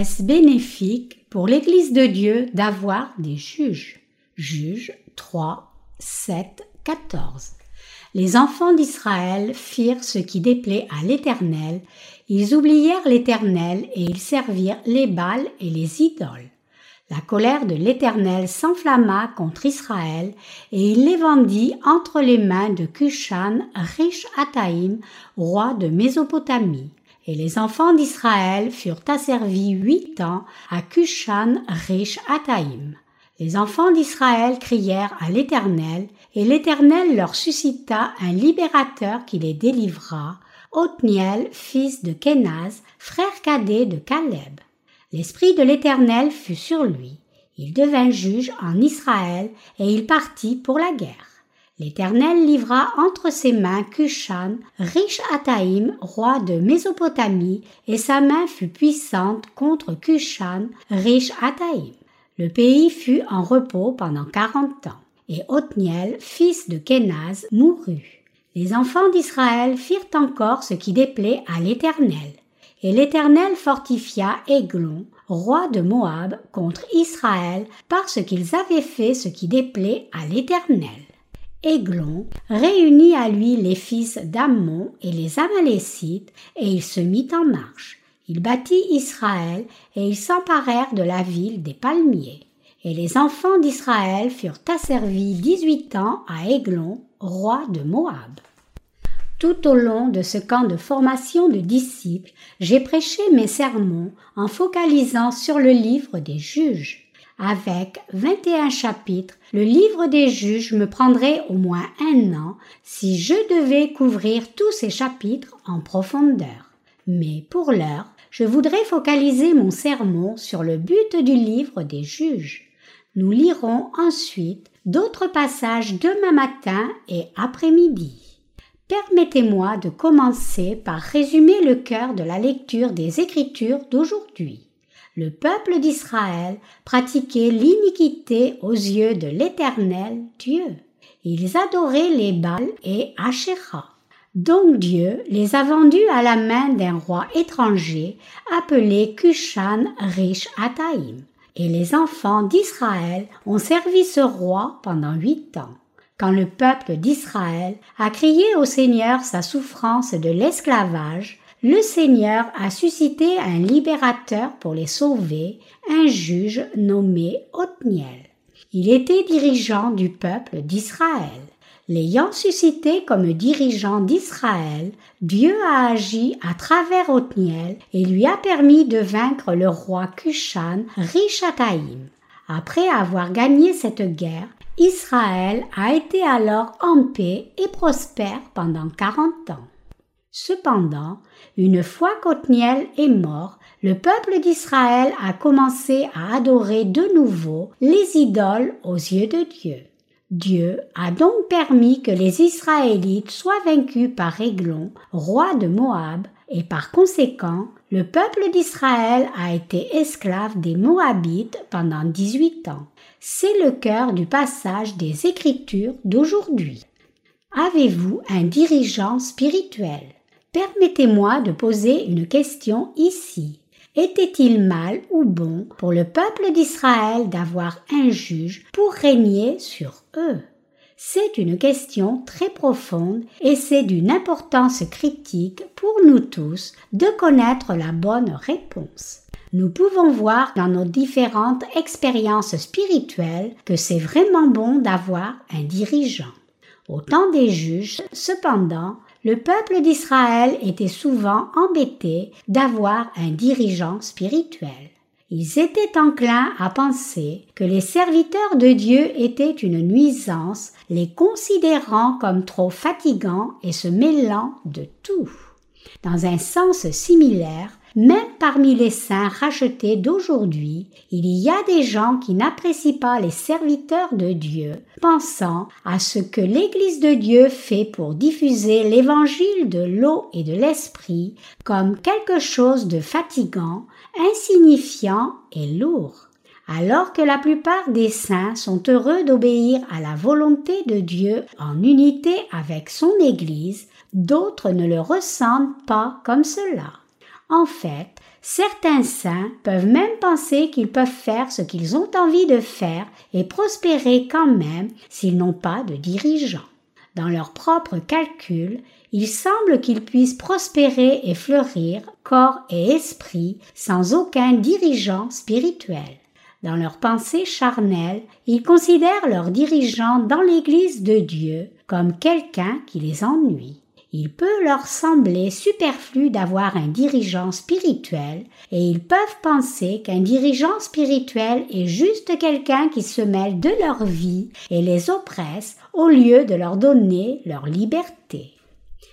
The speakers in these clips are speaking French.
Est-ce bénéfique pour l'Église de Dieu d'avoir des juges? Juges 3, 7, 14. Les enfants d'Israël firent ce qui déplaît à l'Éternel, ils oublièrent l'Éternel et ils servirent les Bals et les idoles. La colère de l'Éternel s'enflamma contre Israël, et il les vendit entre les mains de Cushan, riche Ataïm, roi de Mésopotamie. Et les enfants d'Israël furent asservis huit ans à Cushan, riche Ataïm. Les enfants d'Israël crièrent à l'Éternel, et l'Éternel leur suscita un libérateur qui les délivra, Othniel, fils de Kenaz, frère cadet de Caleb. L'Esprit de l'Éternel fut sur lui. Il devint juge en Israël et il partit pour la guerre. L'Éternel livra entre ses mains Cushan, riche Ataïm, roi de Mésopotamie, et sa main fut puissante contre Cushan, riche Ataïm. Le pays fut en repos pendant quarante ans, et Othniel, fils de Kenaz, mourut. Les enfants d'Israël firent encore ce qui déplaît à l'Éternel. Et l'Éternel fortifia Aiglon, roi de Moab, contre Israël parce qu'ils avaient fait ce qui déplaît à l'Éternel. Aiglon réunit à lui les fils d'Ammon et les Amalécites, et il se mit en marche. Il bâtit Israël, et ils s'emparèrent de la ville des palmiers. Et les enfants d'Israël furent asservis dix-huit ans à Aiglon, roi de Moab. Tout au long de ce camp de formation de disciples, j'ai prêché mes sermons en focalisant sur le livre des juges. Avec 21 chapitres, le livre des juges me prendrait au moins un an si je devais couvrir tous ces chapitres en profondeur. Mais pour l'heure, je voudrais focaliser mon sermon sur le but du livre des juges. Nous lirons ensuite d'autres passages demain matin et après-midi. Permettez-moi de commencer par résumer le cœur de la lecture des Écritures d'aujourd'hui. Le peuple d'Israël pratiquait l'iniquité aux yeux de l'Éternel Dieu. Ils adoraient les Baals et Asherah. Donc Dieu les a vendus à la main d'un roi étranger appelé Cushan Rish Ataïm. Et les enfants d'Israël ont servi ce roi pendant huit ans quand le peuple d'Israël a crié au Seigneur sa souffrance de l'esclavage, le Seigneur a suscité un libérateur pour les sauver, un juge nommé Othniel. Il était dirigeant du peuple d'Israël. L'ayant suscité comme dirigeant d'Israël, Dieu a agi à travers Othniel et lui a permis de vaincre le roi Cushan Richataïm. Après avoir gagné cette guerre, Israël a été alors en paix et prospère pendant quarante ans. Cependant, une fois qu'Othniel est mort, le peuple d'Israël a commencé à adorer de nouveau les idoles aux yeux de Dieu. Dieu a donc permis que les Israélites soient vaincus par Églon, roi de Moab, et par conséquent, le peuple d'Israël a été esclave des Moabites pendant dix-huit ans. C'est le cœur du passage des Écritures d'aujourd'hui. Avez-vous un dirigeant spirituel? Permettez-moi de poser une question ici. Était-il mal ou bon pour le peuple d'Israël d'avoir un juge pour régner sur eux? C'est une question très profonde et c'est d'une importance critique pour nous tous de connaître la bonne réponse nous pouvons voir dans nos différentes expériences spirituelles que c'est vraiment bon d'avoir un dirigeant. Au temps des juges, cependant, le peuple d'Israël était souvent embêté d'avoir un dirigeant spirituel. Ils étaient enclins à penser que les serviteurs de Dieu étaient une nuisance, les considérant comme trop fatigants et se mêlant de tout. Dans un sens similaire, même parmi les saints rachetés d'aujourd'hui, il y a des gens qui n'apprécient pas les serviteurs de Dieu, pensant à ce que l'Église de Dieu fait pour diffuser l'évangile de l'eau et de l'esprit comme quelque chose de fatigant, insignifiant et lourd. Alors que la plupart des saints sont heureux d'obéir à la volonté de Dieu en unité avec son Église, d'autres ne le ressentent pas comme cela. En fait, Certains saints peuvent même penser qu'ils peuvent faire ce qu'ils ont envie de faire et prospérer quand même s'ils n'ont pas de dirigeants. Dans leurs propres calculs, il semble qu'ils puissent prospérer et fleurir, corps et esprit, sans aucun dirigeant spirituel. Dans leurs pensées charnelles, ils considèrent leurs dirigeants dans l'Église de Dieu comme quelqu'un qui les ennuie. Il peut leur sembler superflu d'avoir un dirigeant spirituel et ils peuvent penser qu'un dirigeant spirituel est juste quelqu'un qui se mêle de leur vie et les oppresse au lieu de leur donner leur liberté.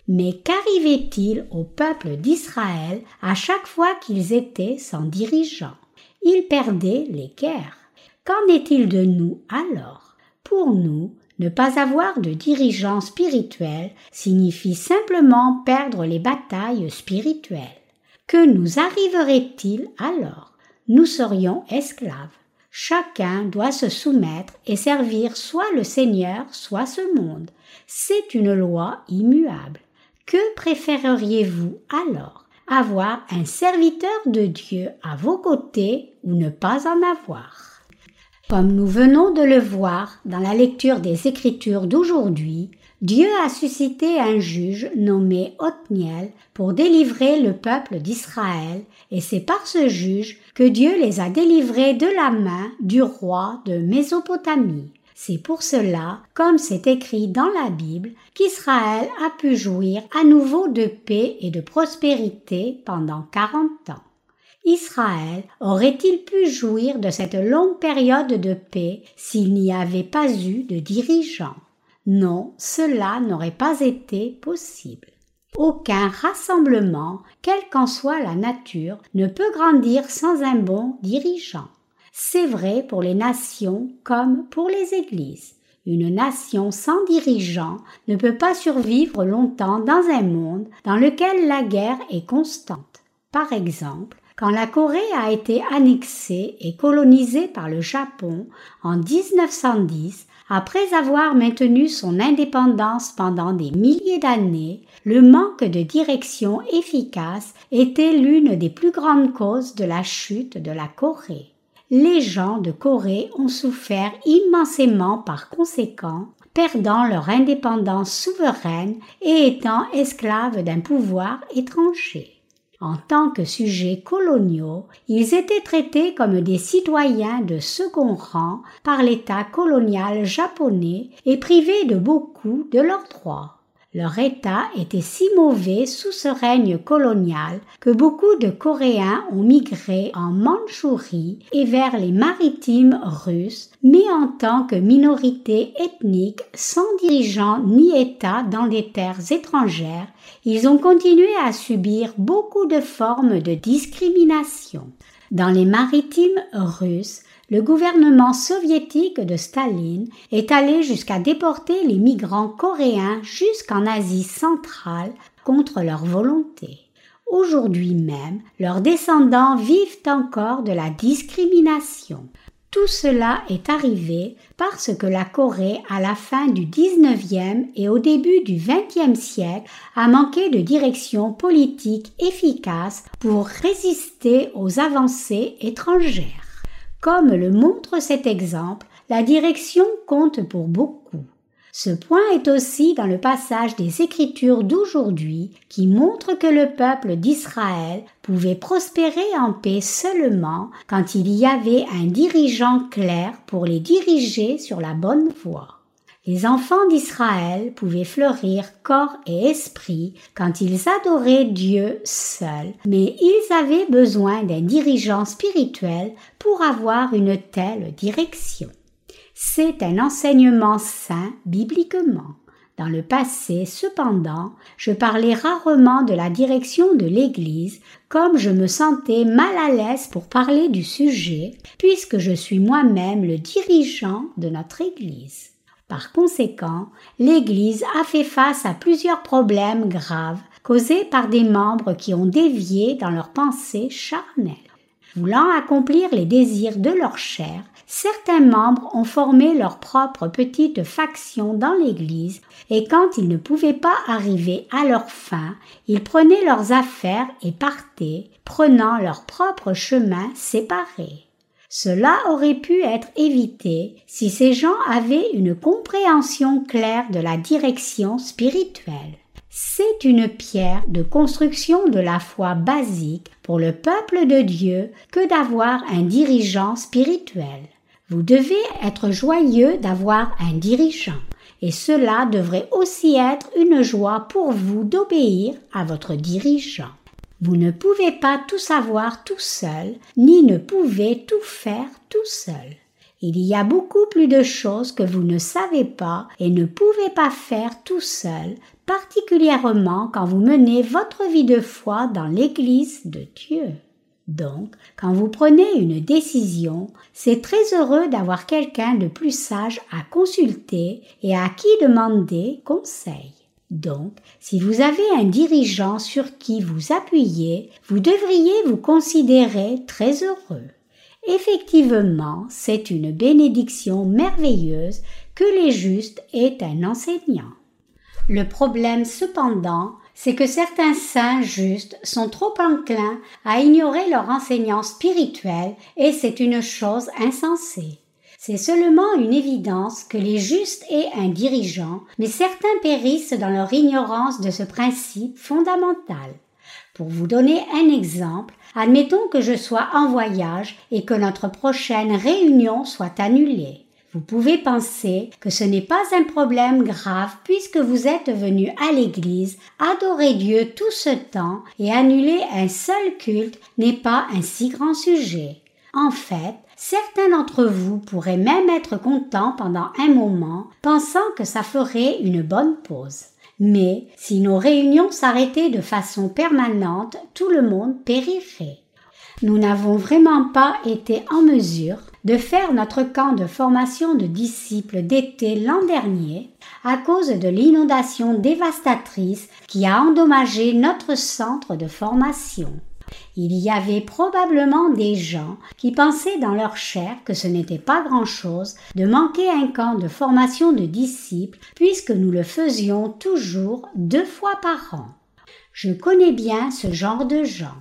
Mais qu'arrivait-il au peuple d'Israël à chaque fois qu'ils étaient sans dirigeant? Ils perdaient les guerres. Qu'en est-il de nous alors? Pour nous, ne pas avoir de dirigeant spirituel signifie simplement perdre les batailles spirituelles. Que nous arriverait-il alors? Nous serions esclaves. Chacun doit se soumettre et servir soit le Seigneur, soit ce monde. C'est une loi immuable. Que préféreriez-vous alors? Avoir un serviteur de Dieu à vos côtés ou ne pas en avoir? Comme nous venons de le voir dans la lecture des Écritures d'aujourd'hui, Dieu a suscité un juge nommé Othniel pour délivrer le peuple d'Israël, et c'est par ce juge que Dieu les a délivrés de la main du roi de Mésopotamie. C'est pour cela, comme c'est écrit dans la Bible, qu'Israël a pu jouir à nouveau de paix et de prospérité pendant quarante ans. Israël aurait-il pu jouir de cette longue période de paix s'il n'y avait pas eu de dirigeants? Non, cela n'aurait pas été possible. Aucun rassemblement, quelle qu'en soit la nature, ne peut grandir sans un bon dirigeant. C'est vrai pour les nations comme pour les églises. Une nation sans dirigeant ne peut pas survivre longtemps dans un monde dans lequel la guerre est constante. Par exemple, quand la Corée a été annexée et colonisée par le Japon en 1910, après avoir maintenu son indépendance pendant des milliers d'années, le manque de direction efficace était l'une des plus grandes causes de la chute de la Corée. Les gens de Corée ont souffert immensément par conséquent, perdant leur indépendance souveraine et étant esclaves d'un pouvoir étranger. En tant que sujets coloniaux, ils étaient traités comme des citoyens de second rang par l'État colonial japonais et privés de beaucoup de leurs droits. Leur état était si mauvais sous ce règne colonial que beaucoup de Coréens ont migré en Mandchourie et vers les maritimes russes, mais en tant que minorité ethnique sans dirigeants ni État dans des terres étrangères, ils ont continué à subir beaucoup de formes de discrimination. Dans les maritimes russes, le gouvernement soviétique de Staline est allé jusqu'à déporter les migrants coréens jusqu'en Asie centrale contre leur volonté. Aujourd'hui même, leurs descendants vivent encore de la discrimination. Tout cela est arrivé parce que la Corée, à la fin du XIXe et au début du XXe siècle, a manqué de direction politique efficace pour résister aux avancées étrangères. Comme le montre cet exemple, la direction compte pour beaucoup. Ce point est aussi dans le passage des Écritures d'aujourd'hui qui montre que le peuple d'Israël pouvait prospérer en paix seulement quand il y avait un dirigeant clair pour les diriger sur la bonne voie. Les enfants d'Israël pouvaient fleurir corps et esprit quand ils adoraient Dieu seul, mais ils avaient besoin d'un dirigeant spirituel pour avoir une telle direction. C'est un enseignement saint bibliquement. Dans le passé, cependant, je parlais rarement de la direction de l'Église, comme je me sentais mal à l'aise pour parler du sujet, puisque je suis moi-même le dirigeant de notre Église. Par conséquent, l'Église a fait face à plusieurs problèmes graves causés par des membres qui ont dévié dans leurs pensées charnelles. Voulant accomplir les désirs de leur chair, certains membres ont formé leur propre petite faction dans l'Église et quand ils ne pouvaient pas arriver à leur fin, ils prenaient leurs affaires et partaient, prenant leur propre chemin séparé. Cela aurait pu être évité si ces gens avaient une compréhension claire de la direction spirituelle. C'est une pierre de construction de la foi basique pour le peuple de Dieu que d'avoir un dirigeant spirituel. Vous devez être joyeux d'avoir un dirigeant, et cela devrait aussi être une joie pour vous d'obéir à votre dirigeant. Vous ne pouvez pas tout savoir tout seul, ni ne pouvez tout faire tout seul. Il y a beaucoup plus de choses que vous ne savez pas et ne pouvez pas faire tout seul, particulièrement quand vous menez votre vie de foi dans l'Église de Dieu. Donc, quand vous prenez une décision, c'est très heureux d'avoir quelqu'un de plus sage à consulter et à qui demander conseil. Donc, si vous avez un dirigeant sur qui vous appuyez, vous devriez vous considérer très heureux. Effectivement, c'est une bénédiction merveilleuse que les justes aient un enseignant. Le problème cependant, c'est que certains saints justes sont trop enclins à ignorer leur enseignant spirituel et c'est une chose insensée. C'est seulement une évidence que les justes aient un dirigeant, mais certains périssent dans leur ignorance de ce principe fondamental. Pour vous donner un exemple, admettons que je sois en voyage et que notre prochaine réunion soit annulée. Vous pouvez penser que ce n'est pas un problème grave puisque vous êtes venu à l'église adorer Dieu tout ce temps et annuler un seul culte n'est pas un si grand sujet. En fait, certains d'entre vous pourraient même être contents pendant un moment, pensant que ça ferait une bonne pause. Mais si nos réunions s'arrêtaient de façon permanente, tout le monde périrait. Nous n'avons vraiment pas été en mesure de faire notre camp de formation de disciples d'été l'an dernier à cause de l'inondation dévastatrice qui a endommagé notre centre de formation. Il y avait probablement des gens qui pensaient dans leur chair que ce n'était pas grand-chose de manquer un camp de formation de disciples puisque nous le faisions toujours deux fois par an. Je connais bien ce genre de gens.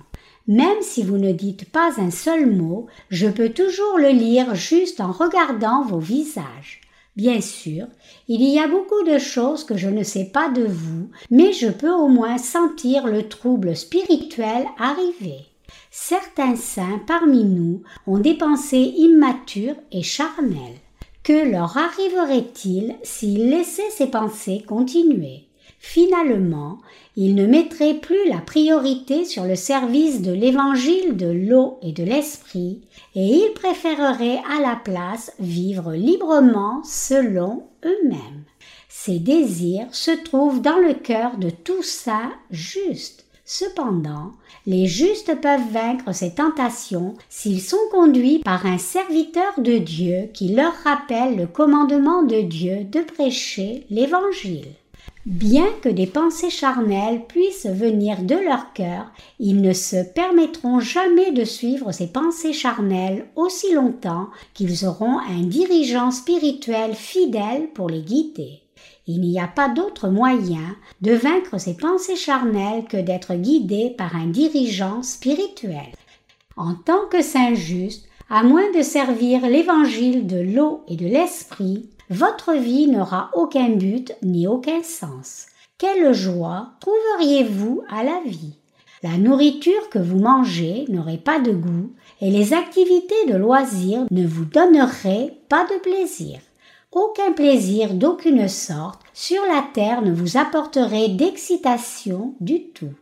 Même si vous ne dites pas un seul mot, je peux toujours le lire juste en regardant vos visages. Bien sûr, il y a beaucoup de choses que je ne sais pas de vous, mais je peux au moins sentir le trouble spirituel arriver. Certains saints parmi nous ont des pensées immatures et charnelles. Que leur arriverait-il s'ils laissaient ces pensées continuer? Finalement, ils ne mettraient plus la priorité sur le service de l'évangile de l'eau et de l'esprit, et ils préféreraient à la place vivre librement selon eux-mêmes. Ces désirs se trouvent dans le cœur de tout ça juste. Cependant, les justes peuvent vaincre ces tentations s'ils sont conduits par un serviteur de Dieu qui leur rappelle le commandement de Dieu de prêcher l'Évangile. Bien que des pensées charnelles puissent venir de leur cœur, ils ne se permettront jamais de suivre ces pensées charnelles aussi longtemps qu'ils auront un dirigeant spirituel fidèle pour les guider. Il n'y a pas d'autre moyen de vaincre ces pensées charnelles que d'être guidé par un dirigeant spirituel. En tant que saint juste, à moins de servir l'évangile de l'eau et de l'esprit, votre vie n'aura aucun but ni aucun sens. Quelle joie trouveriez-vous à la vie? La nourriture que vous mangez n'aurait pas de goût et les activités de loisirs ne vous donneraient pas de plaisir. Aucun plaisir d'aucune sorte sur la terre ne vous apporterait d'excitation du tout.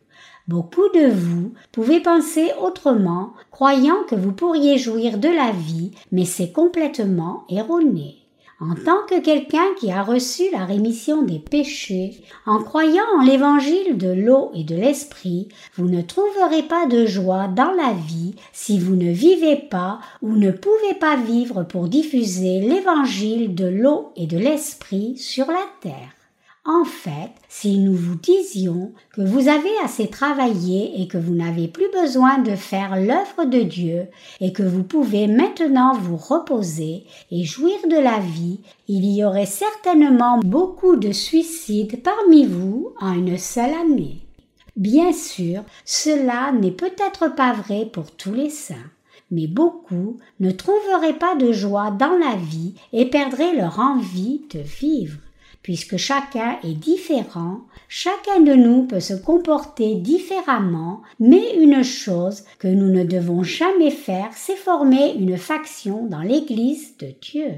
Beaucoup de vous pouvez penser autrement, croyant que vous pourriez jouir de la vie, mais c'est complètement erroné en tant que quelqu'un qui a reçu la rémission des péchés, en croyant en l'évangile de l'eau et de l'esprit, vous ne trouverez pas de joie dans la vie si vous ne vivez pas ou ne pouvez pas vivre pour diffuser l'évangile de l'eau et de l'esprit sur la terre. En fait, si nous vous disions que vous avez assez travaillé et que vous n'avez plus besoin de faire l'œuvre de Dieu et que vous pouvez maintenant vous reposer et jouir de la vie, il y aurait certainement beaucoup de suicides parmi vous en une seule année. Bien sûr, cela n'est peut-être pas vrai pour tous les saints, mais beaucoup ne trouveraient pas de joie dans la vie et perdraient leur envie de vivre. Puisque chacun est différent, chacun de nous peut se comporter différemment, mais une chose que nous ne devons jamais faire, c'est former une faction dans l'Église de Dieu.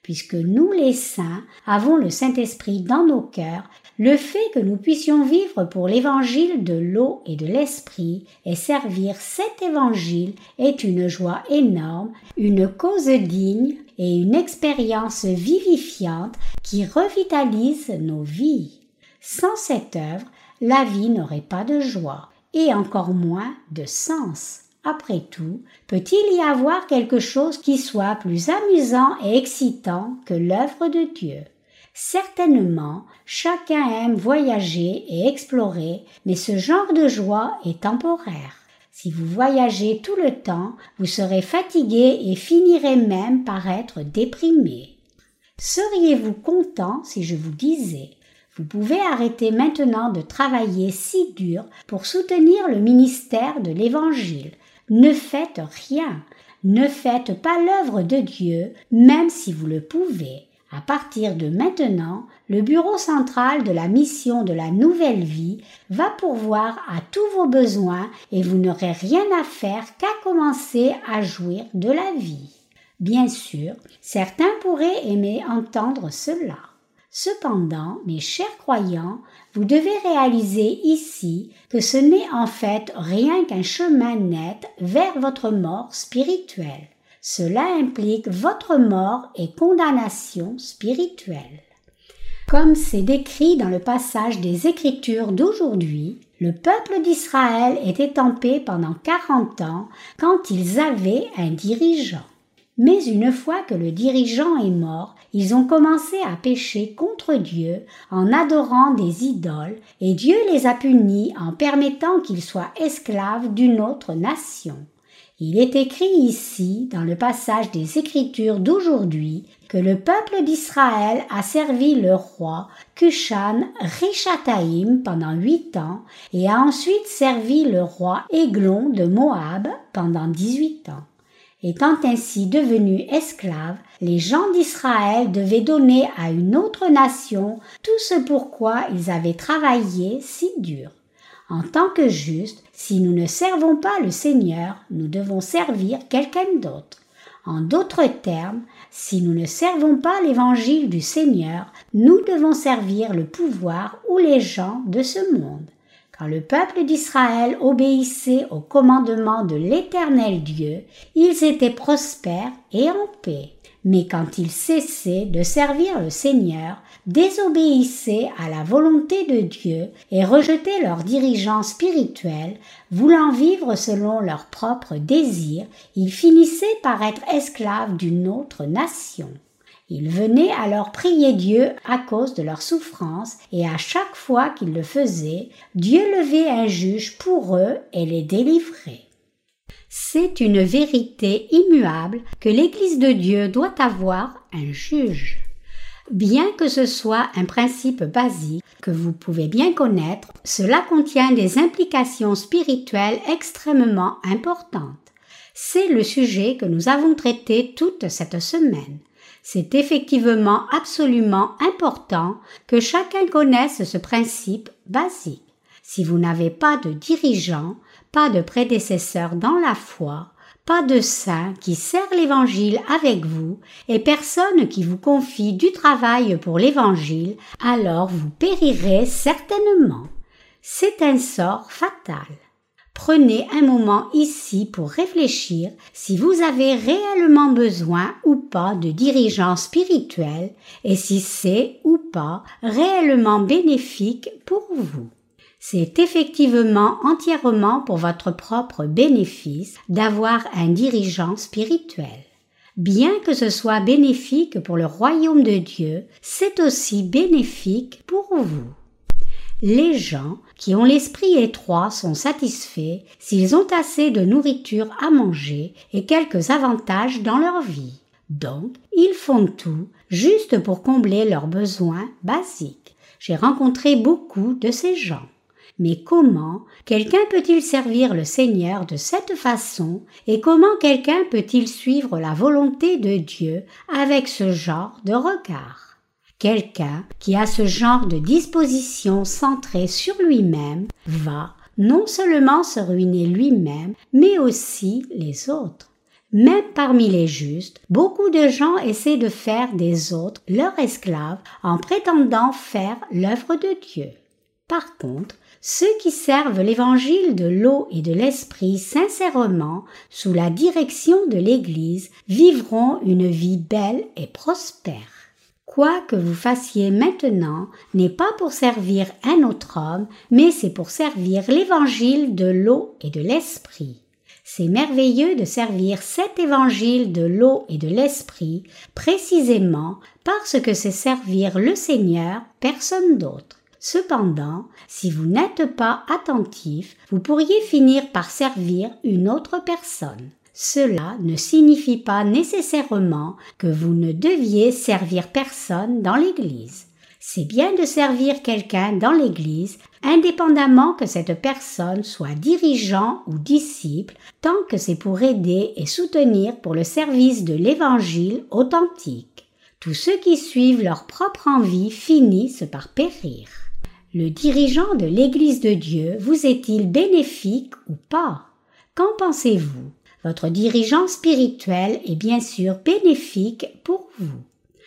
Puisque nous les saints avons le Saint-Esprit dans nos cœurs, le fait que nous puissions vivre pour l'évangile de l'eau et de l'esprit et servir cet évangile est une joie énorme, une cause digne et une expérience vivifiante qui revitalise nos vies. Sans cette œuvre, la vie n'aurait pas de joie et encore moins de sens. Après tout, peut-il y avoir quelque chose qui soit plus amusant et excitant que l'œuvre de Dieu? Certainement, chacun aime voyager et explorer, mais ce genre de joie est temporaire. Si vous voyagez tout le temps, vous serez fatigué et finirez même par être déprimé. Seriez-vous content si je vous disais vous pouvez arrêter maintenant de travailler si dur pour soutenir le ministère de l'Évangile. Ne faites rien. Ne faites pas l'œuvre de Dieu, même si vous le pouvez. À partir de maintenant, le bureau central de la mission de la nouvelle vie va pourvoir à tous vos besoins et vous n'aurez rien à faire qu'à commencer à jouir de la vie. Bien sûr, certains pourraient aimer entendre cela. Cependant, mes chers croyants, vous devez réaliser ici que ce n'est en fait rien qu'un chemin net vers votre mort spirituelle. Cela implique votre mort et condamnation spirituelle. Comme c'est décrit dans le passage des Écritures d'aujourd'hui, le peuple d'Israël était tempé pendant quarante ans quand ils avaient un dirigeant. Mais une fois que le dirigeant est mort, ils ont commencé à pécher contre Dieu en adorant des idoles, et Dieu les a punis en permettant qu'ils soient esclaves d'une autre nation. Il est écrit ici, dans le passage des Écritures d'aujourd'hui, que le peuple d'Israël a servi le roi Kushan Rishataim pendant huit ans et a ensuite servi le roi Églon de Moab pendant dix-huit ans. Étant ainsi devenus esclaves, les gens d'Israël devaient donner à une autre nation tout ce pourquoi ils avaient travaillé si dur. En tant que justes, si nous ne servons pas le Seigneur, nous devons servir quelqu'un d'autre. En d'autres termes, si nous ne servons pas l'évangile du Seigneur, nous devons servir le pouvoir ou les gens de ce monde. Quand le peuple d'Israël obéissait au commandement de l'Éternel Dieu, ils étaient prospères et en paix. Mais quand ils cessaient de servir le Seigneur, désobéissaient à la volonté de Dieu et rejetaient leurs dirigeants spirituels, voulant vivre selon leurs propres désirs, ils finissaient par être esclaves d'une autre nation. Ils venaient alors prier Dieu à cause de leurs souffrances, et à chaque fois qu'ils le faisaient, Dieu levait un juge pour eux et les délivrait. C'est une vérité immuable que l'Église de Dieu doit avoir un juge. Bien que ce soit un principe basique que vous pouvez bien connaître, cela contient des implications spirituelles extrêmement importantes. C'est le sujet que nous avons traité toute cette semaine. C'est effectivement absolument important que chacun connaisse ce principe basique. Si vous n'avez pas de dirigeant, pas de prédécesseur dans la foi, pas de saint qui sert l'Évangile avec vous, et personne qui vous confie du travail pour l'Évangile, alors vous périrez certainement. C'est un sort fatal. Prenez un moment ici pour réfléchir si vous avez réellement besoin ou pas de dirigeants spirituels et si c'est ou pas réellement bénéfique pour vous c'est effectivement entièrement pour votre propre bénéfice d'avoir un dirigeant spirituel. Bien que ce soit bénéfique pour le royaume de Dieu, c'est aussi bénéfique pour vous. Les gens qui ont l'esprit étroit sont satisfaits s'ils ont assez de nourriture à manger et quelques avantages dans leur vie. Donc, ils font tout juste pour combler leurs besoins basiques. J'ai rencontré beaucoup de ces gens. Mais comment quelqu'un peut-il servir le Seigneur de cette façon et comment quelqu'un peut-il suivre la volonté de Dieu avec ce genre de regard? Quelqu'un qui a ce genre de disposition centrée sur lui-même va non seulement se ruiner lui-même, mais aussi les autres. Même parmi les justes, beaucoup de gens essaient de faire des autres leurs esclaves en prétendant faire l'œuvre de Dieu. Par contre, ceux qui servent l'évangile de l'eau et de l'esprit sincèrement sous la direction de l'Église vivront une vie belle et prospère. Quoi que vous fassiez maintenant n'est pas pour servir un autre homme, mais c'est pour servir l'évangile de l'eau et de l'esprit. C'est merveilleux de servir cet évangile de l'eau et de l'esprit précisément parce que c'est servir le Seigneur, personne d'autre. Cependant, si vous n'êtes pas attentif, vous pourriez finir par servir une autre personne. Cela ne signifie pas nécessairement que vous ne deviez servir personne dans l'Église. C'est bien de servir quelqu'un dans l'Église, indépendamment que cette personne soit dirigeant ou disciple, tant que c'est pour aider et soutenir pour le service de l'Évangile authentique. Tous ceux qui suivent leur propre envie finissent par périr. Le dirigeant de l'Église de Dieu vous est-il bénéfique ou pas? Qu'en pensez-vous? Votre dirigeant spirituel est bien sûr bénéfique pour vous.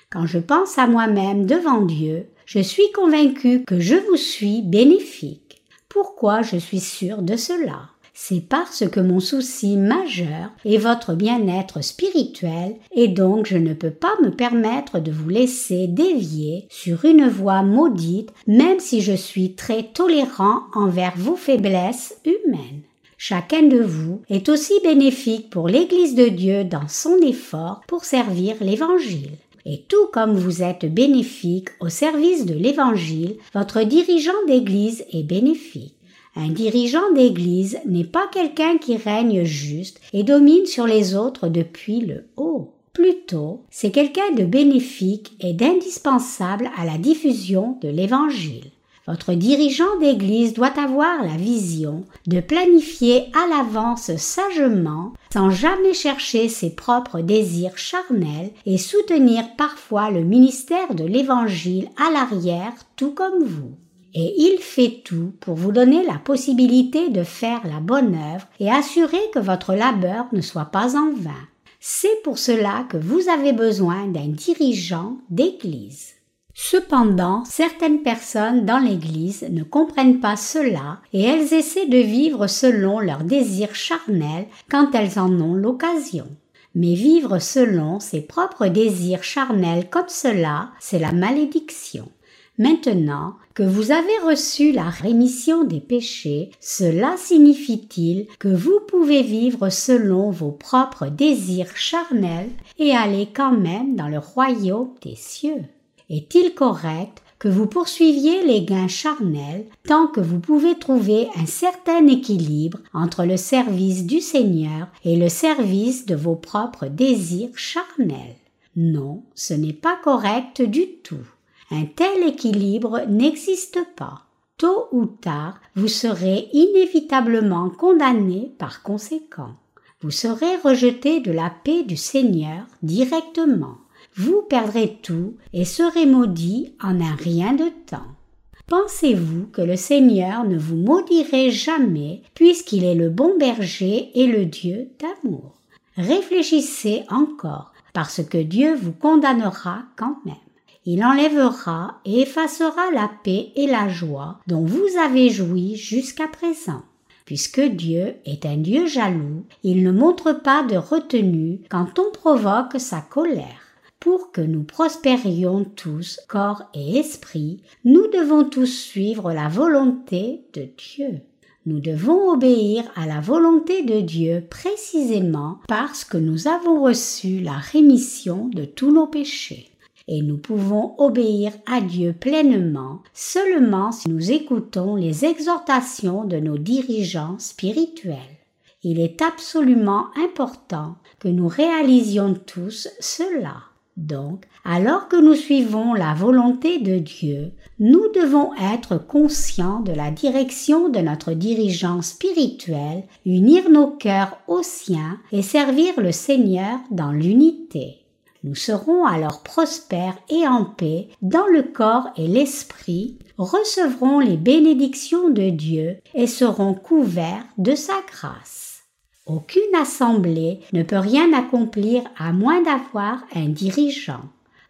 Quand je pense à moi-même devant Dieu, je suis convaincu que je vous suis bénéfique. Pourquoi je suis sûr de cela? C'est parce que mon souci majeur est votre bien-être spirituel et donc je ne peux pas me permettre de vous laisser dévier sur une voie maudite même si je suis très tolérant envers vos faiblesses humaines. Chacun de vous est aussi bénéfique pour l'Église de Dieu dans son effort pour servir l'Évangile. Et tout comme vous êtes bénéfique au service de l'Évangile, votre dirigeant d'Église est bénéfique. Un dirigeant d'Église n'est pas quelqu'un qui règne juste et domine sur les autres depuis le haut. Plutôt, c'est quelqu'un de bénéfique et d'indispensable à la diffusion de l'Évangile. Votre dirigeant d'église doit avoir la vision de planifier à l'avance sagement, sans jamais chercher ses propres désirs charnels et soutenir parfois le ministère de l'Évangile à l'arrière tout comme vous. Et il fait tout pour vous donner la possibilité de faire la bonne œuvre et assurer que votre labeur ne soit pas en vain. C'est pour cela que vous avez besoin d'un dirigeant d'église. Cependant, certaines personnes dans l'Église ne comprennent pas cela et elles essaient de vivre selon leurs désirs charnels quand elles en ont l'occasion. Mais vivre selon ses propres désirs charnels comme cela, c'est la malédiction. Maintenant que vous avez reçu la rémission des péchés, cela signifie-t-il que vous pouvez vivre selon vos propres désirs charnels et aller quand même dans le royaume des cieux? Est-il correct que vous poursuiviez les gains charnels tant que vous pouvez trouver un certain équilibre entre le service du Seigneur et le service de vos propres désirs charnels? Non, ce n'est pas correct du tout. Un tel équilibre n'existe pas. Tôt ou tard, vous serez inévitablement condamné par conséquent. Vous serez rejeté de la paix du Seigneur directement vous perdrez tout et serez maudit en un rien de temps. Pensez-vous que le Seigneur ne vous maudirait jamais puisqu'il est le bon berger et le Dieu d'amour? Réfléchissez encore, parce que Dieu vous condamnera quand même. Il enlèvera et effacera la paix et la joie dont vous avez joui jusqu'à présent. Puisque Dieu est un Dieu jaloux, il ne montre pas de retenue quand on provoque sa colère. Pour que nous prospérions tous, corps et esprit, nous devons tous suivre la volonté de Dieu. Nous devons obéir à la volonté de Dieu précisément parce que nous avons reçu la rémission de tous nos péchés. Et nous pouvons obéir à Dieu pleinement seulement si nous écoutons les exhortations de nos dirigeants spirituels. Il est absolument important que nous réalisions tous cela. Donc, alors que nous suivons la volonté de Dieu, nous devons être conscients de la direction de notre dirigeant spirituel, unir nos cœurs aux siens et servir le Seigneur dans l'unité. Nous serons alors prospères et en paix dans le corps et l'esprit, recevrons les bénédictions de Dieu et serons couverts de sa grâce. Aucune assemblée ne peut rien accomplir à moins d'avoir un dirigeant.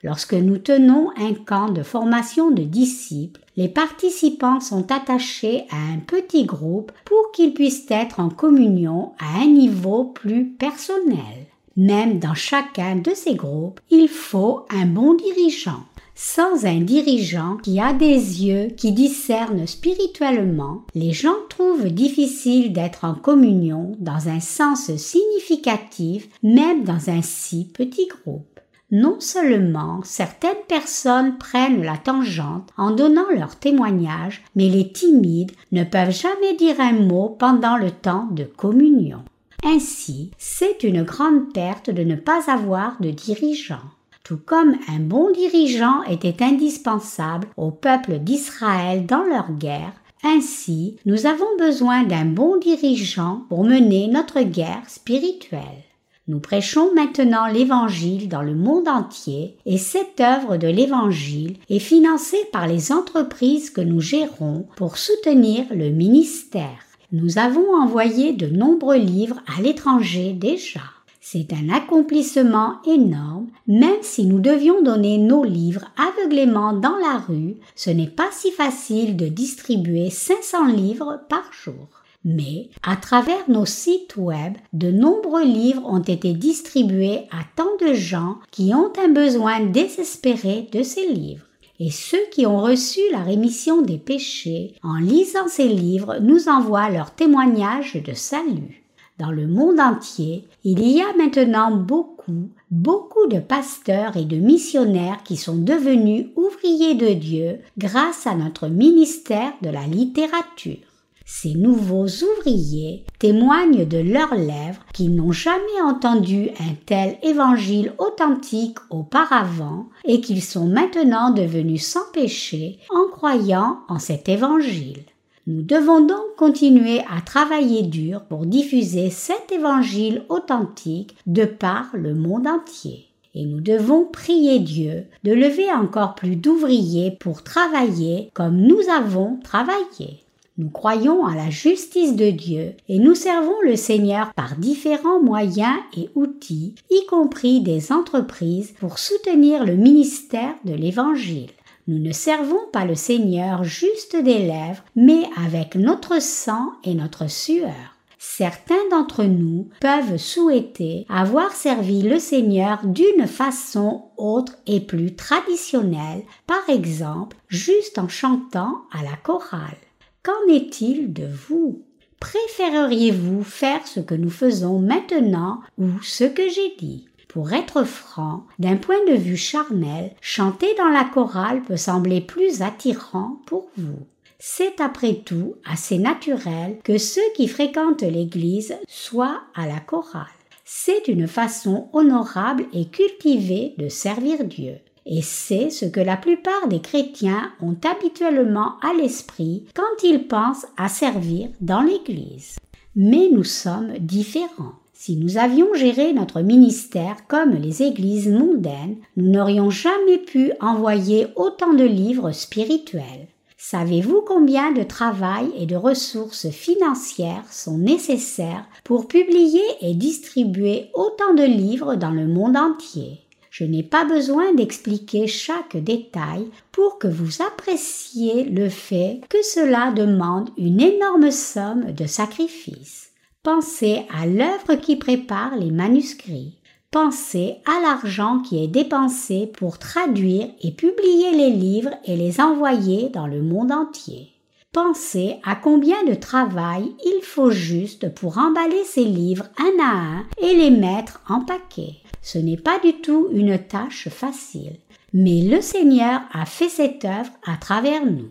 Lorsque nous tenons un camp de formation de disciples, les participants sont attachés à un petit groupe pour qu'ils puissent être en communion à un niveau plus personnel. Même dans chacun de ces groupes, il faut un bon dirigeant. Sans un dirigeant qui a des yeux qui discernent spirituellement, les gens trouvent difficile d'être en communion dans un sens significatif, même dans un si petit groupe. Non seulement certaines personnes prennent la tangente en donnant leur témoignage, mais les timides ne peuvent jamais dire un mot pendant le temps de communion. Ainsi, c'est une grande perte de ne pas avoir de dirigeant tout comme un bon dirigeant était indispensable au peuple d'Israël dans leur guerre, ainsi nous avons besoin d'un bon dirigeant pour mener notre guerre spirituelle. Nous prêchons maintenant l'Évangile dans le monde entier et cette œuvre de l'Évangile est financée par les entreprises que nous gérons pour soutenir le ministère. Nous avons envoyé de nombreux livres à l'étranger déjà. C'est un accomplissement énorme, même si nous devions donner nos livres aveuglément dans la rue, ce n'est pas si facile de distribuer 500 livres par jour. Mais, à travers nos sites web, de nombreux livres ont été distribués à tant de gens qui ont un besoin désespéré de ces livres. Et ceux qui ont reçu la rémission des péchés, en lisant ces livres, nous envoient leur témoignage de salut. Dans le monde entier, il y a maintenant beaucoup, beaucoup de pasteurs et de missionnaires qui sont devenus ouvriers de Dieu grâce à notre ministère de la littérature. Ces nouveaux ouvriers témoignent de leurs lèvres qu'ils n'ont jamais entendu un tel évangile authentique auparavant et qu'ils sont maintenant devenus sans péché en croyant en cet évangile. Nous devons donc continuer à travailler dur pour diffuser cet évangile authentique de par le monde entier. Et nous devons prier Dieu de lever encore plus d'ouvriers pour travailler comme nous avons travaillé. Nous croyons à la justice de Dieu et nous servons le Seigneur par différents moyens et outils, y compris des entreprises, pour soutenir le ministère de l'Évangile. Nous ne servons pas le Seigneur juste des lèvres, mais avec notre sang et notre sueur. Certains d'entre nous peuvent souhaiter avoir servi le Seigneur d'une façon autre et plus traditionnelle, par exemple juste en chantant à la chorale. Qu'en est-il de vous? Préféreriez-vous faire ce que nous faisons maintenant ou ce que j'ai dit? Pour être franc, d'un point de vue charnel, chanter dans la chorale peut sembler plus attirant pour vous. C'est après tout assez naturel que ceux qui fréquentent l'Église soient à la chorale. C'est une façon honorable et cultivée de servir Dieu. Et c'est ce que la plupart des chrétiens ont habituellement à l'esprit quand ils pensent à servir dans l'Église. Mais nous sommes différents. Si nous avions géré notre ministère comme les églises mondaines, nous n'aurions jamais pu envoyer autant de livres spirituels. Savez-vous combien de travail et de ressources financières sont nécessaires pour publier et distribuer autant de livres dans le monde entier? Je n'ai pas besoin d'expliquer chaque détail pour que vous appréciez le fait que cela demande une énorme somme de sacrifices. Pensez à l'œuvre qui prépare les manuscrits. Pensez à l'argent qui est dépensé pour traduire et publier les livres et les envoyer dans le monde entier. Pensez à combien de travail il faut juste pour emballer ces livres un à un et les mettre en paquet. Ce n'est pas du tout une tâche facile. Mais le Seigneur a fait cette œuvre à travers nous.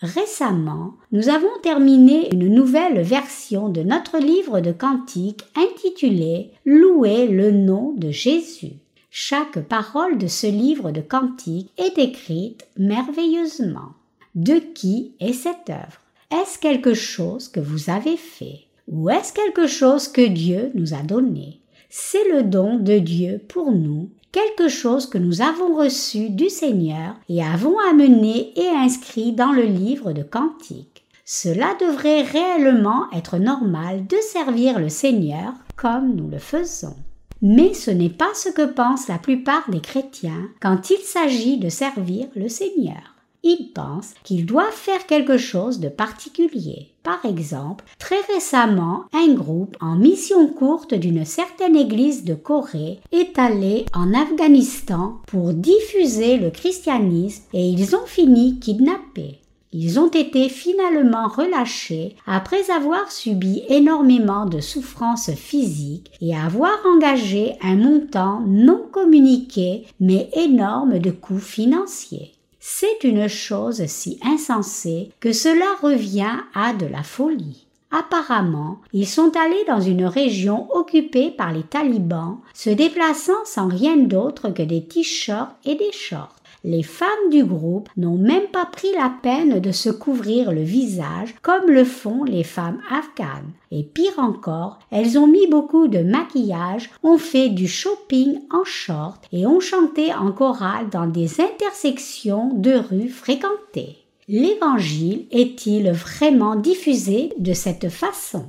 Récemment, nous avons terminé une nouvelle version de notre livre de cantiques intitulé Louer le nom de Jésus. Chaque parole de ce livre de cantiques est écrite merveilleusement. De qui est cette œuvre? Est-ce quelque chose que vous avez fait? Ou est-ce quelque chose que Dieu nous a donné? C'est le don de Dieu pour nous, quelque chose que nous avons reçu du Seigneur et avons amené et inscrit dans le livre de cantiques. Cela devrait réellement être normal de servir le Seigneur comme nous le faisons. Mais ce n'est pas ce que pensent la plupart des chrétiens quand il s'agit de servir le Seigneur. Ils pensent qu'ils doivent faire quelque chose de particulier. Par exemple, très récemment, un groupe en mission courte d'une certaine église de Corée est allé en Afghanistan pour diffuser le christianisme et ils ont fini kidnappés. Ils ont été finalement relâchés après avoir subi énormément de souffrances physiques et avoir engagé un montant non communiqué mais énorme de coûts financiers. C'est une chose si insensée que cela revient à de la folie. Apparemment, ils sont allés dans une région occupée par les talibans, se déplaçant sans rien d'autre que des t-shirts et des shorts les femmes du groupe n'ont même pas pris la peine de se couvrir le visage comme le font les femmes afghanes. Et pire encore, elles ont mis beaucoup de maquillage, ont fait du shopping en short et ont chanté en chorale dans des intersections de rues fréquentées. L'Évangile est-il vraiment diffusé de cette façon?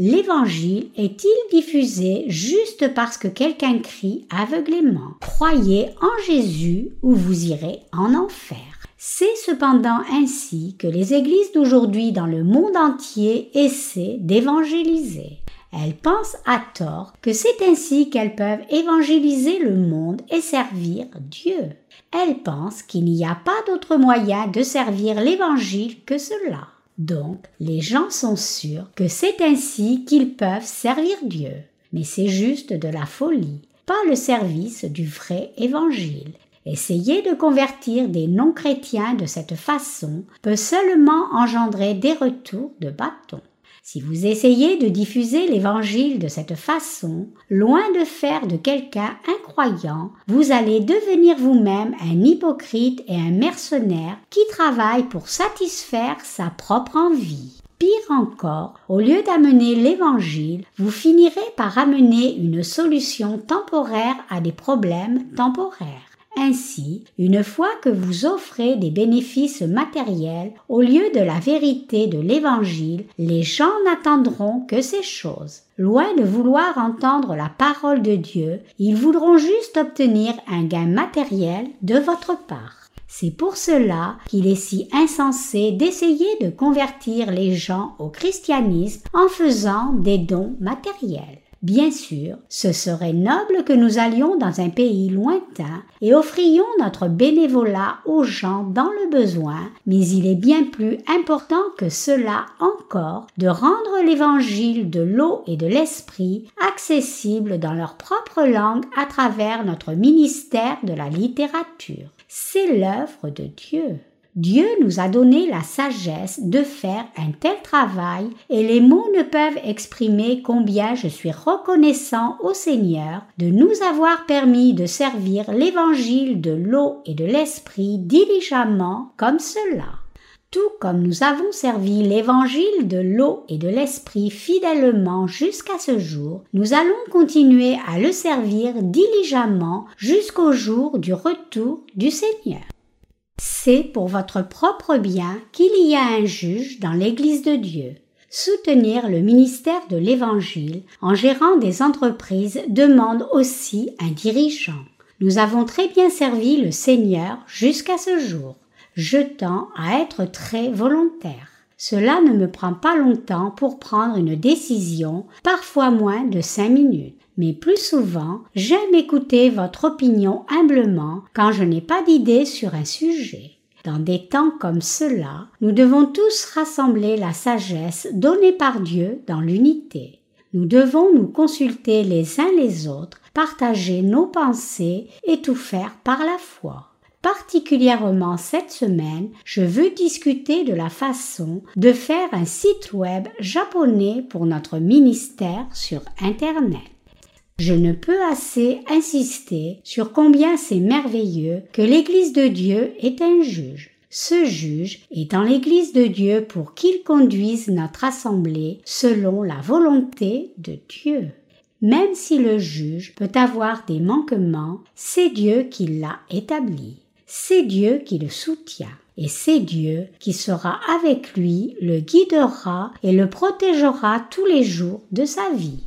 L'évangile est-il diffusé juste parce que quelqu'un crie aveuglément Croyez en Jésus ou vous irez en enfer? C'est cependant ainsi que les églises d'aujourd'hui dans le monde entier essaient d'évangéliser. Elles pensent à tort que c'est ainsi qu'elles peuvent évangéliser le monde et servir Dieu. Elles pensent qu'il n'y a pas d'autre moyen de servir l'Évangile que cela. Donc, les gens sont sûrs que c'est ainsi qu'ils peuvent servir Dieu. Mais c'est juste de la folie, pas le service du vrai évangile. Essayer de convertir des non-chrétiens de cette façon peut seulement engendrer des retours de bâton. Si vous essayez de diffuser l'évangile de cette façon, loin de faire de quelqu'un incroyant, vous allez devenir vous-même un hypocrite et un mercenaire qui travaille pour satisfaire sa propre envie. Pire encore, au lieu d'amener l'évangile, vous finirez par amener une solution temporaire à des problèmes temporaires. Ainsi, une fois que vous offrez des bénéfices matériels au lieu de la vérité de l'Évangile, les gens n'attendront que ces choses. Loin de vouloir entendre la parole de Dieu, ils voudront juste obtenir un gain matériel de votre part. C'est pour cela qu'il est si insensé d'essayer de convertir les gens au christianisme en faisant des dons matériels. Bien sûr, ce serait noble que nous allions dans un pays lointain et offrions notre bénévolat aux gens dans le besoin, mais il est bien plus important que cela encore de rendre l'évangile de l'eau et de l'esprit accessible dans leur propre langue à travers notre ministère de la littérature. C'est l'œuvre de Dieu. Dieu nous a donné la sagesse de faire un tel travail et les mots ne peuvent exprimer combien je suis reconnaissant au Seigneur de nous avoir permis de servir l'évangile de l'eau et de l'esprit diligemment comme cela. Tout comme nous avons servi l'évangile de l'eau et de l'esprit fidèlement jusqu'à ce jour, nous allons continuer à le servir diligemment jusqu'au jour du retour du Seigneur. Pour votre propre bien qu'il y a un juge dans l'Église de Dieu. Soutenir le ministère de l'Évangile en gérant des entreprises demande aussi un dirigeant. Nous avons très bien servi le Seigneur jusqu'à ce jour. Je tends à être très volontaire. Cela ne me prend pas longtemps pour prendre une décision, parfois moins de cinq minutes mais plus souvent, j'aime écouter votre opinion humblement quand je n'ai pas d'idée sur un sujet. Dans des temps comme cela, nous devons tous rassembler la sagesse donnée par Dieu dans l'unité. Nous devons nous consulter les uns les autres, partager nos pensées et tout faire par la foi. Particulièrement cette semaine, je veux discuter de la façon de faire un site web japonais pour notre ministère sur Internet. Je ne peux assez insister sur combien c'est merveilleux que l'Église de Dieu est un juge. Ce juge est dans l'Église de Dieu pour qu'il conduise notre assemblée selon la volonté de Dieu. Même si le juge peut avoir des manquements, c'est Dieu qui l'a établi c'est Dieu qui le soutient. Et c'est Dieu qui sera avec lui, le guidera et le protégera tous les jours de sa vie.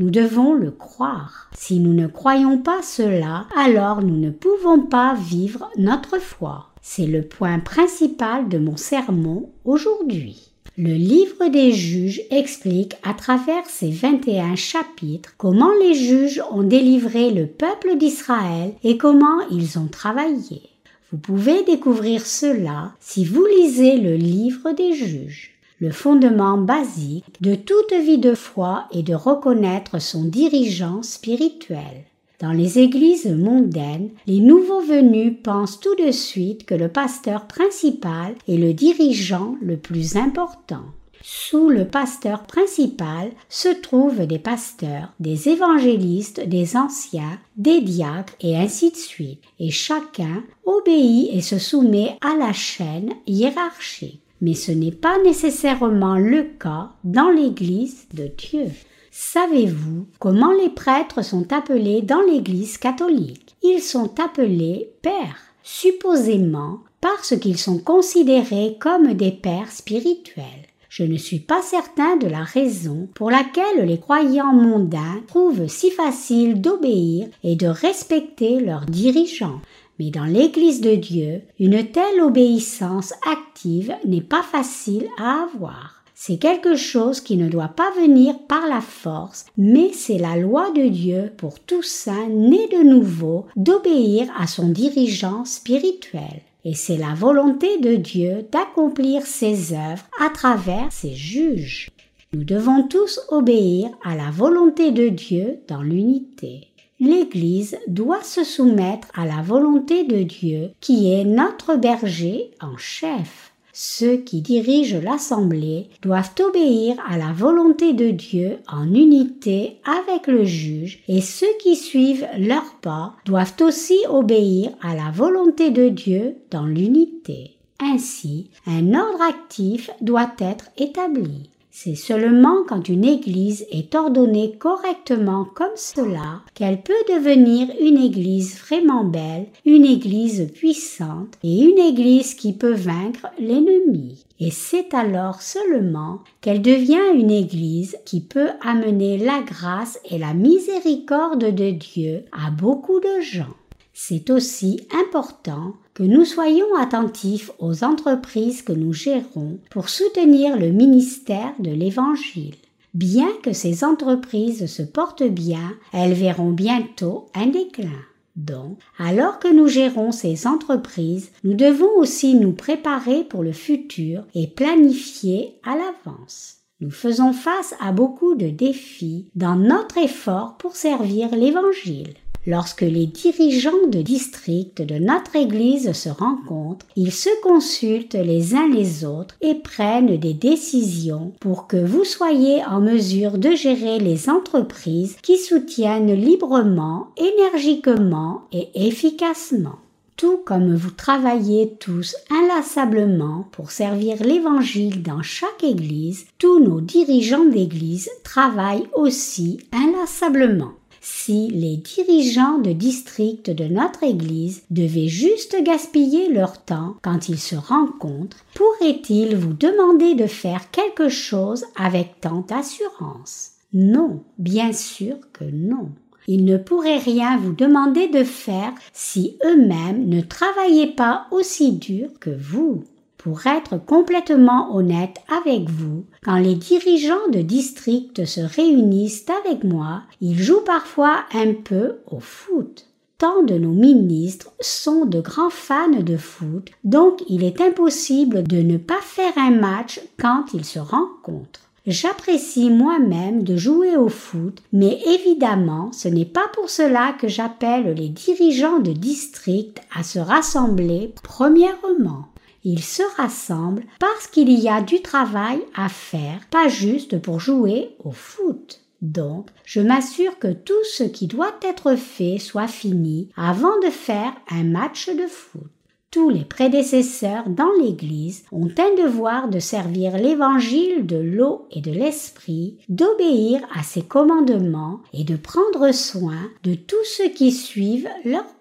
Nous devons le croire. Si nous ne croyons pas cela, alors nous ne pouvons pas vivre notre foi. C'est le point principal de mon sermon aujourd'hui. Le livre des juges explique à travers ses 21 chapitres comment les juges ont délivré le peuple d'Israël et comment ils ont travaillé. Vous pouvez découvrir cela si vous lisez le livre des juges. Le fondement basique de toute vie de foi est de reconnaître son dirigeant spirituel. Dans les églises mondaines, les nouveaux venus pensent tout de suite que le pasteur principal est le dirigeant le plus important. Sous le pasteur principal se trouvent des pasteurs, des évangélistes, des anciens, des diacres et ainsi de suite, et chacun obéit et se soumet à la chaîne hiérarchique. Mais ce n'est pas nécessairement le cas dans l'Église de Dieu. Savez-vous comment les prêtres sont appelés dans l'Église catholique? Ils sont appelés pères, supposément parce qu'ils sont considérés comme des pères spirituels. Je ne suis pas certain de la raison pour laquelle les croyants mondains trouvent si facile d'obéir et de respecter leurs dirigeants. Mais dans l'Église de Dieu, une telle obéissance active n'est pas facile à avoir. C'est quelque chose qui ne doit pas venir par la force, mais c'est la loi de Dieu pour tout saint né de nouveau d'obéir à son dirigeant spirituel. Et c'est la volonté de Dieu d'accomplir ses œuvres à travers ses juges. Nous devons tous obéir à la volonté de Dieu dans l'unité. L'Église doit se soumettre à la volonté de Dieu qui est notre berger en chef. Ceux qui dirigent l'Assemblée doivent obéir à la volonté de Dieu en unité avec le juge et ceux qui suivent leurs pas doivent aussi obéir à la volonté de Dieu dans l'unité. Ainsi, un ordre actif doit être établi. C'est seulement quand une Église est ordonnée correctement comme cela qu'elle peut devenir une Église vraiment belle, une Église puissante et une Église qui peut vaincre l'ennemi. Et c'est alors seulement qu'elle devient une Église qui peut amener la grâce et la miséricorde de Dieu à beaucoup de gens. C'est aussi important que nous soyons attentifs aux entreprises que nous gérons pour soutenir le ministère de l'Évangile. Bien que ces entreprises se portent bien, elles verront bientôt un déclin. Donc, alors que nous gérons ces entreprises, nous devons aussi nous préparer pour le futur et planifier à l'avance. Nous faisons face à beaucoup de défis dans notre effort pour servir l'Évangile. Lorsque les dirigeants de district de notre Église se rencontrent, ils se consultent les uns les autres et prennent des décisions pour que vous soyez en mesure de gérer les entreprises qui soutiennent librement, énergiquement et efficacement. Tout comme vous travaillez tous inlassablement pour servir l'Évangile dans chaque Église, tous nos dirigeants d'Église travaillent aussi inlassablement si les dirigeants de district de notre Église devaient juste gaspiller leur temps quand ils se rencontrent, pourraient-ils vous demander de faire quelque chose avec tant d'assurance? Non, bien sûr que non. Ils ne pourraient rien vous demander de faire si eux-mêmes ne travaillaient pas aussi dur que vous. Pour être complètement honnête avec vous, quand les dirigeants de district se réunissent avec moi, ils jouent parfois un peu au foot. Tant de nos ministres sont de grands fans de foot, donc il est impossible de ne pas faire un match quand ils se rencontrent. J'apprécie moi-même de jouer au foot, mais évidemment ce n'est pas pour cela que j'appelle les dirigeants de district à se rassembler premièrement. Ils se rassemblent parce qu'il y a du travail à faire, pas juste pour jouer au foot. Donc, je m'assure que tout ce qui doit être fait soit fini avant de faire un match de foot. Tous les prédécesseurs dans l'Église ont un devoir de servir l'Évangile de l'eau et de l'Esprit, d'obéir à ses commandements et de prendre soin de tous ceux qui suivent leurs pas.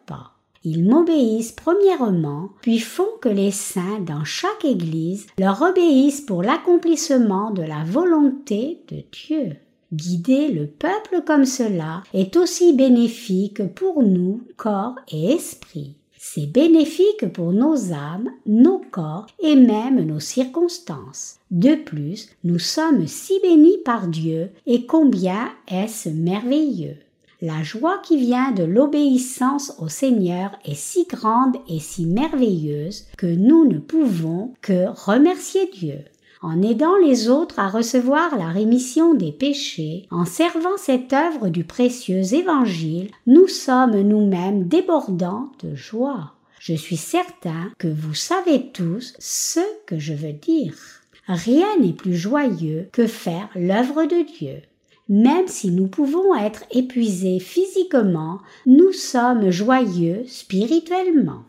Ils m'obéissent premièrement, puis font que les saints dans chaque Église leur obéissent pour l'accomplissement de la volonté de Dieu. Guider le peuple comme cela est aussi bénéfique pour nous, corps et esprit. C'est bénéfique pour nos âmes, nos corps et même nos circonstances. De plus, nous sommes si bénis par Dieu et combien est-ce merveilleux. La joie qui vient de l'obéissance au Seigneur est si grande et si merveilleuse que nous ne pouvons que remercier Dieu en aidant les autres à recevoir la rémission des péchés, en servant cette œuvre du précieux Évangile, nous sommes nous-mêmes débordants de joie. Je suis certain que vous savez tous ce que je veux dire. Rien n'est plus joyeux que faire l'œuvre de Dieu. Même si nous pouvons être épuisés physiquement, nous sommes joyeux spirituellement.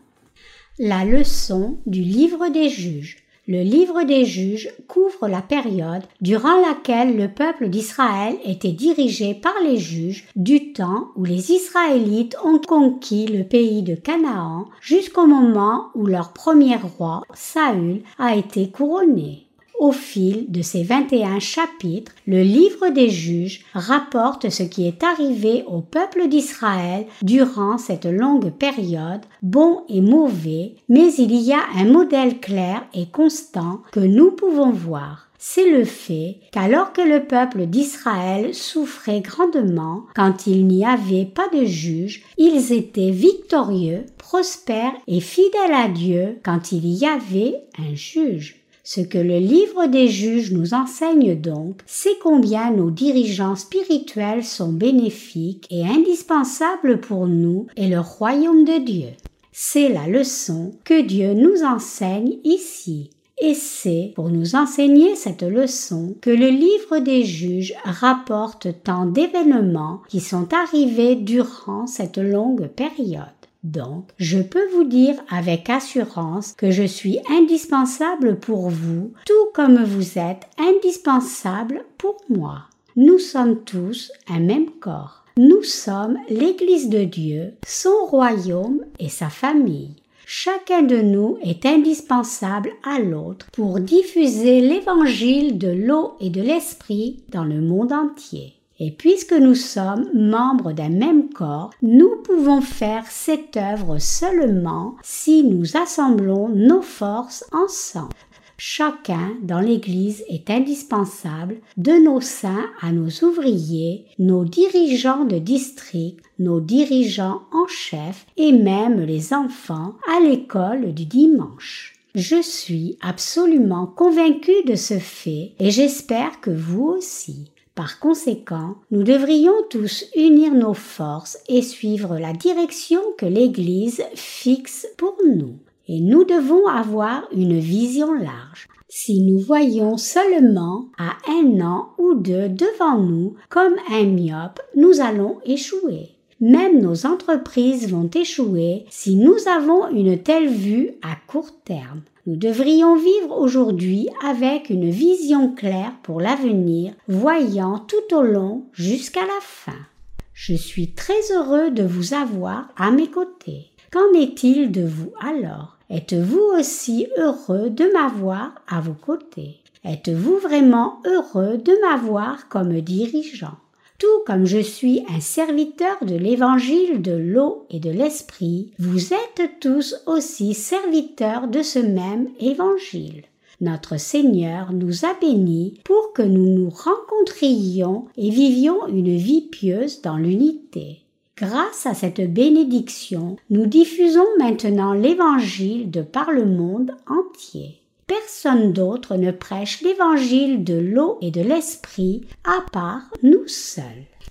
La leçon du livre des juges. Le livre des juges couvre la période durant laquelle le peuple d'Israël était dirigé par les juges du temps où les Israélites ont conquis le pays de Canaan jusqu'au moment où leur premier roi, Saül, a été couronné. Au fil de ces 21 chapitres, le livre des juges rapporte ce qui est arrivé au peuple d'Israël durant cette longue période, bon et mauvais, mais il y a un modèle clair et constant que nous pouvons voir c'est le fait qu'alors que le peuple d'Israël souffrait grandement quand il n'y avait pas de juges, ils étaient victorieux, prospères et fidèles à Dieu quand il y avait un juge. Ce que le livre des juges nous enseigne donc, c'est combien nos dirigeants spirituels sont bénéfiques et indispensables pour nous et le royaume de Dieu. C'est la leçon que Dieu nous enseigne ici. Et c'est pour nous enseigner cette leçon que le livre des juges rapporte tant d'événements qui sont arrivés durant cette longue période. Donc, je peux vous dire avec assurance que je suis indispensable pour vous, tout comme vous êtes indispensable pour moi. Nous sommes tous un même corps. Nous sommes l'Église de Dieu, son royaume et sa famille. Chacun de nous est indispensable à l'autre pour diffuser l'évangile de l'eau et de l'esprit dans le monde entier. Et puisque nous sommes membres d'un même corps, nous pouvons faire cette œuvre seulement si nous assemblons nos forces ensemble. Chacun dans l'Église est indispensable, de nos saints à nos ouvriers, nos dirigeants de district, nos dirigeants en chef et même les enfants à l'école du dimanche. Je suis absolument convaincu de ce fait et j'espère que vous aussi. Par conséquent, nous devrions tous unir nos forces et suivre la direction que l'Église fixe pour nous. Et nous devons avoir une vision large. Si nous voyons seulement à un an ou deux devant nous comme un myope, nous allons échouer. Même nos entreprises vont échouer si nous avons une telle vue à court terme. Nous devrions vivre aujourd'hui avec une vision claire pour l'avenir, voyant tout au long jusqu'à la fin. Je suis très heureux de vous avoir à mes côtés. Qu'en est-il de vous alors? Êtes-vous aussi heureux de m'avoir à vos côtés? Êtes-vous vraiment heureux de m'avoir comme dirigeant? Tout comme je suis un serviteur de l'évangile de l'eau et de l'esprit, vous êtes tous aussi serviteurs de ce même évangile. Notre Seigneur nous a bénis pour que nous nous rencontrions et vivions une vie pieuse dans l'unité. Grâce à cette bénédiction, nous diffusons maintenant l'Évangile de par le monde entier. Personne d'autre ne prêche l'Évangile de l'eau et de l'Esprit à part nous seuls.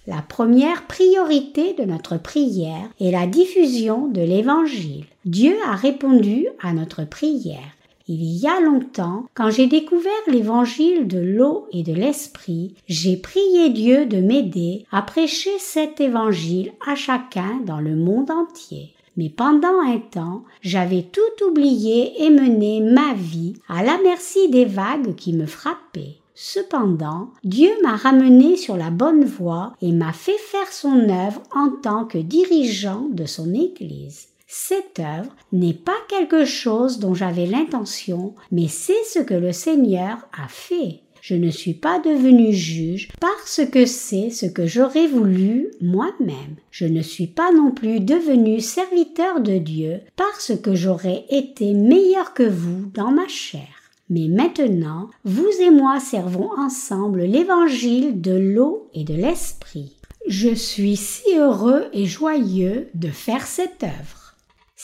La première priorité de notre prière est la diffusion de l'Évangile. Dieu a répondu à notre prière. Il y a longtemps, quand j'ai découvert l'évangile de l'eau et de l'esprit, j'ai prié Dieu de m'aider à prêcher cet évangile à chacun dans le monde entier. Mais pendant un temps, j'avais tout oublié et mené ma vie à la merci des vagues qui me frappaient. Cependant, Dieu m'a ramené sur la bonne voie et m'a fait faire son œuvre en tant que dirigeant de son Église. Cette œuvre n'est pas quelque chose dont j'avais l'intention, mais c'est ce que le Seigneur a fait. Je ne suis pas devenu juge parce que c'est ce que j'aurais voulu moi-même. Je ne suis pas non plus devenu serviteur de Dieu parce que j'aurais été meilleur que vous dans ma chair. Mais maintenant, vous et moi servons ensemble l'évangile de l'eau et de l'esprit. Je suis si heureux et joyeux de faire cette œuvre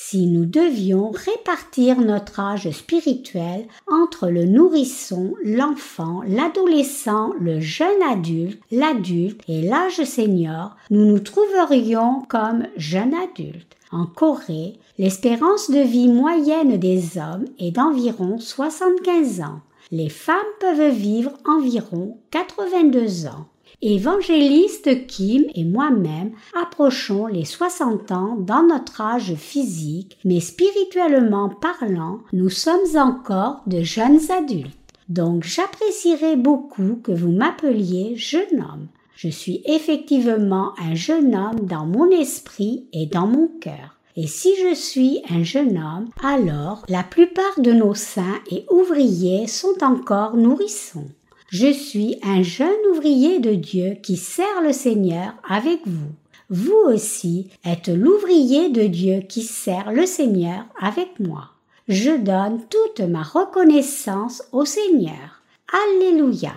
si nous devions répartir notre âge spirituel entre le nourrisson, l'enfant, l'adolescent, le jeune adulte, l'adulte et l'âge senior, nous nous trouverions comme jeunes adultes. En Corée, l'espérance de vie moyenne des hommes est d'environ 75 ans. Les femmes peuvent vivre environ 82 ans. Évangéliste Kim et moi-même approchons les 60 ans dans notre âge physique, mais spirituellement parlant, nous sommes encore de jeunes adultes. Donc j'apprécierais beaucoup que vous m'appeliez jeune homme. Je suis effectivement un jeune homme dans mon esprit et dans mon cœur. Et si je suis un jeune homme, alors la plupart de nos saints et ouvriers sont encore nourrissons. Je suis un jeune ouvrier de Dieu qui sert le Seigneur avec vous. Vous aussi êtes l'ouvrier de Dieu qui sert le Seigneur avec moi. Je donne toute ma reconnaissance au Seigneur. Alléluia.